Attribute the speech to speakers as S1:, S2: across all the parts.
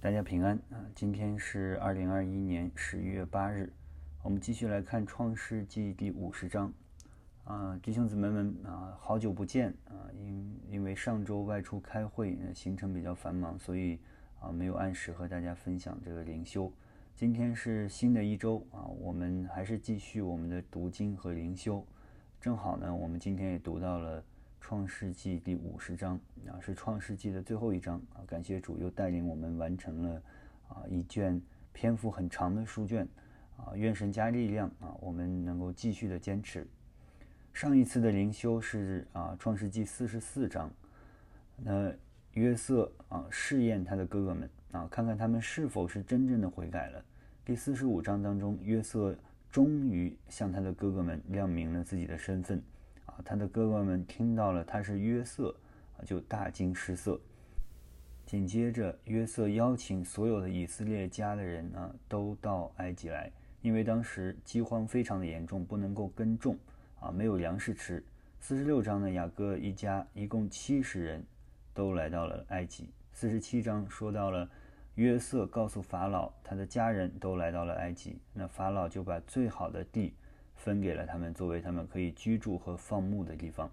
S1: 大家平安啊！今天是二零二一年十一月八日，我们继续来看《创世纪》第五十章啊，弟兄姊妹们啊，好久不见啊！因因为上周外出开会，行程比较繁忙，所以啊没有按时和大家分享这个灵修。今天是新的一周啊，我们还是继续我们的读经和灵修。正好呢，我们今天也读到了。创世纪第五十章啊，是创世纪的最后一章啊。感谢主又带领我们完成了啊一卷篇幅很长的书卷啊。愿神加力量啊，我们能够继续的坚持。上一次的灵修是啊创世纪四十四章，那约瑟啊试验他的哥哥们啊，看看他们是否是真正的悔改了。第四十五章当中，约瑟终于向他的哥哥们亮明了自己的身份。他的哥哥们听到了他是约瑟，啊，就大惊失色。紧接着，约瑟邀请所有的以色列家的人啊，都到埃及来，因为当时饥荒非常的严重，不能够耕种，啊，没有粮食吃。四十六章呢，雅各一家一共七十人，都来到了埃及。四十七章说到了约瑟告诉法老，他的家人都来到了埃及，那法老就把最好的地。分给了他们，作为他们可以居住和放牧的地方。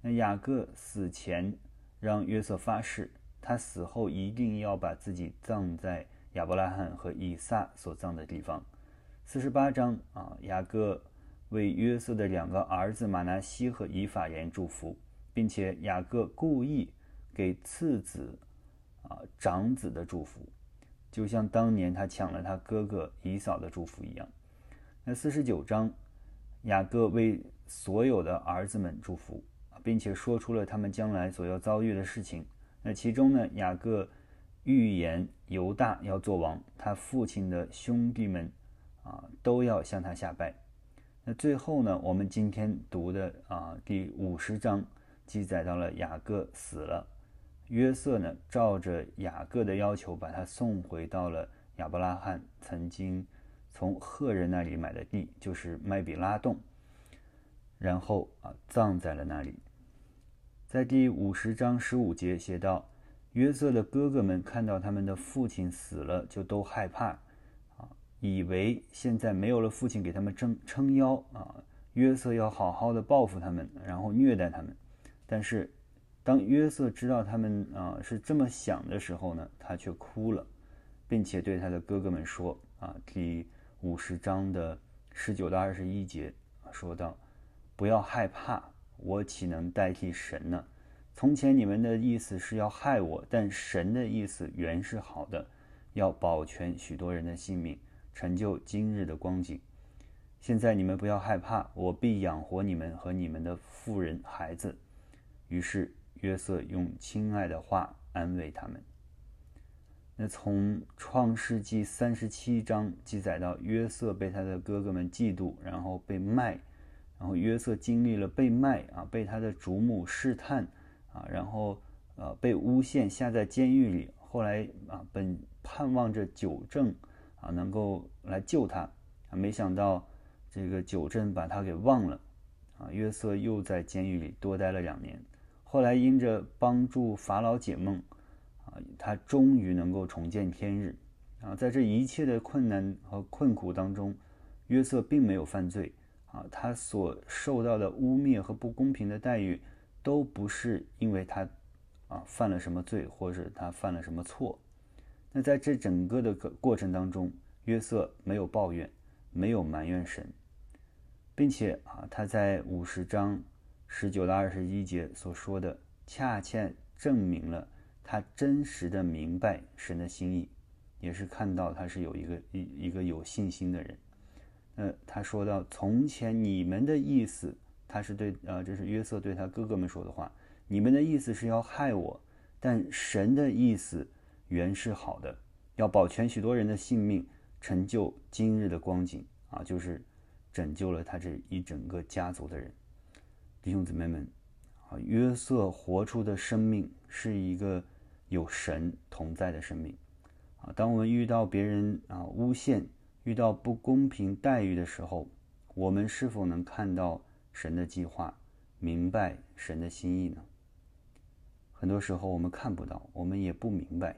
S1: 那雅各死前让约瑟发誓，他死后一定要把自己葬在亚伯拉罕和以撒所葬的地方。四十八章啊，雅各为约瑟的两个儿子马拿西和以法莲祝福，并且雅各故意给次子啊长子的祝福，就像当年他抢了他哥哥以扫的祝福一样。那四十九章。雅各为所有的儿子们祝福并且说出了他们将来所要遭遇的事情。那其中呢，雅各预言犹大要做王，他父亲的兄弟们啊都要向他下拜。那最后呢，我们今天读的啊第五十章记载到了雅各死了，约瑟呢照着雅各的要求，把他送回到了亚伯拉罕曾经。从赫人那里买的地，就是麦比拉洞，然后啊葬在了那里。在第五十章十五节写道：约瑟的哥哥们看到他们的父亲死了，就都害怕，啊，以为现在没有了父亲给他们撑撑腰啊，约瑟要好好的报复他们，然后虐待他们。但是，当约瑟知道他们啊是这么想的时候呢，他却哭了，并且对他的哥哥们说：啊，第。五十章的十九到二十一节说道：“不要害怕，我岂能代替神呢？从前你们的意思是要害我，但神的意思原是好的，要保全许多人的性命，成就今日的光景。现在你们不要害怕，我必养活你们和你们的妇人孩子。”于是约瑟用亲爱的话安慰他们。那从创世纪三十七章记载到约瑟被他的哥哥们嫉妒，然后被卖，然后约瑟经历了被卖啊，被他的主母试探啊，然后呃被诬陷下在监狱里，后来啊本盼望着九正啊能够来救他，啊没想到这个九正把他给忘了，啊约瑟又在监狱里多待了两年，后来因着帮助法老解梦。他终于能够重见天日，啊，在这一切的困难和困苦当中，约瑟并没有犯罪，啊，他所受到的污蔑和不公平的待遇，都不是因为他，啊，犯了什么罪，或者他犯了什么错。那在这整个的个过程当中，约瑟没有抱怨，没有埋怨神，并且啊，他在五十章十九到二十一节所说的，恰恰证明了。他真实的明白神的心意，也是看到他是有一个一一个有信心的人。呃，他说到从前你们的意思，他是对呃，这是约瑟对他哥哥们说的话。你们的意思是要害我，但神的意思原是好的，要保全许多人的性命，成就今日的光景啊，就是拯救了他这一整个家族的人。弟兄姊妹们啊，约瑟活出的生命是一个。有神同在的生命，啊，当我们遇到别人啊诬陷、遇到不公平待遇的时候，我们是否能看到神的计划，明白神的心意呢？很多时候我们看不到，我们也不明白。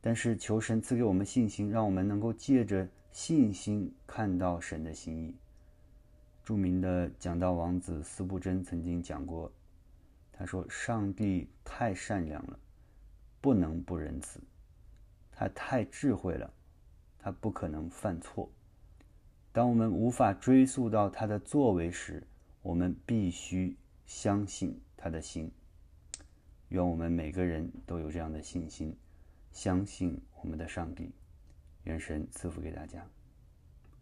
S1: 但是求神赐给我们信心，让我们能够借着信心看到神的心意。著名的讲道王子司布真曾经讲过，他说：“上帝太善良了，不能不仁慈；他太智慧了，他不可能犯错。当我们无法追溯到他的作为时，我们必须相信他的心。愿我们每个人都有这样的信心，相信我们的上帝。愿神赐福给大家。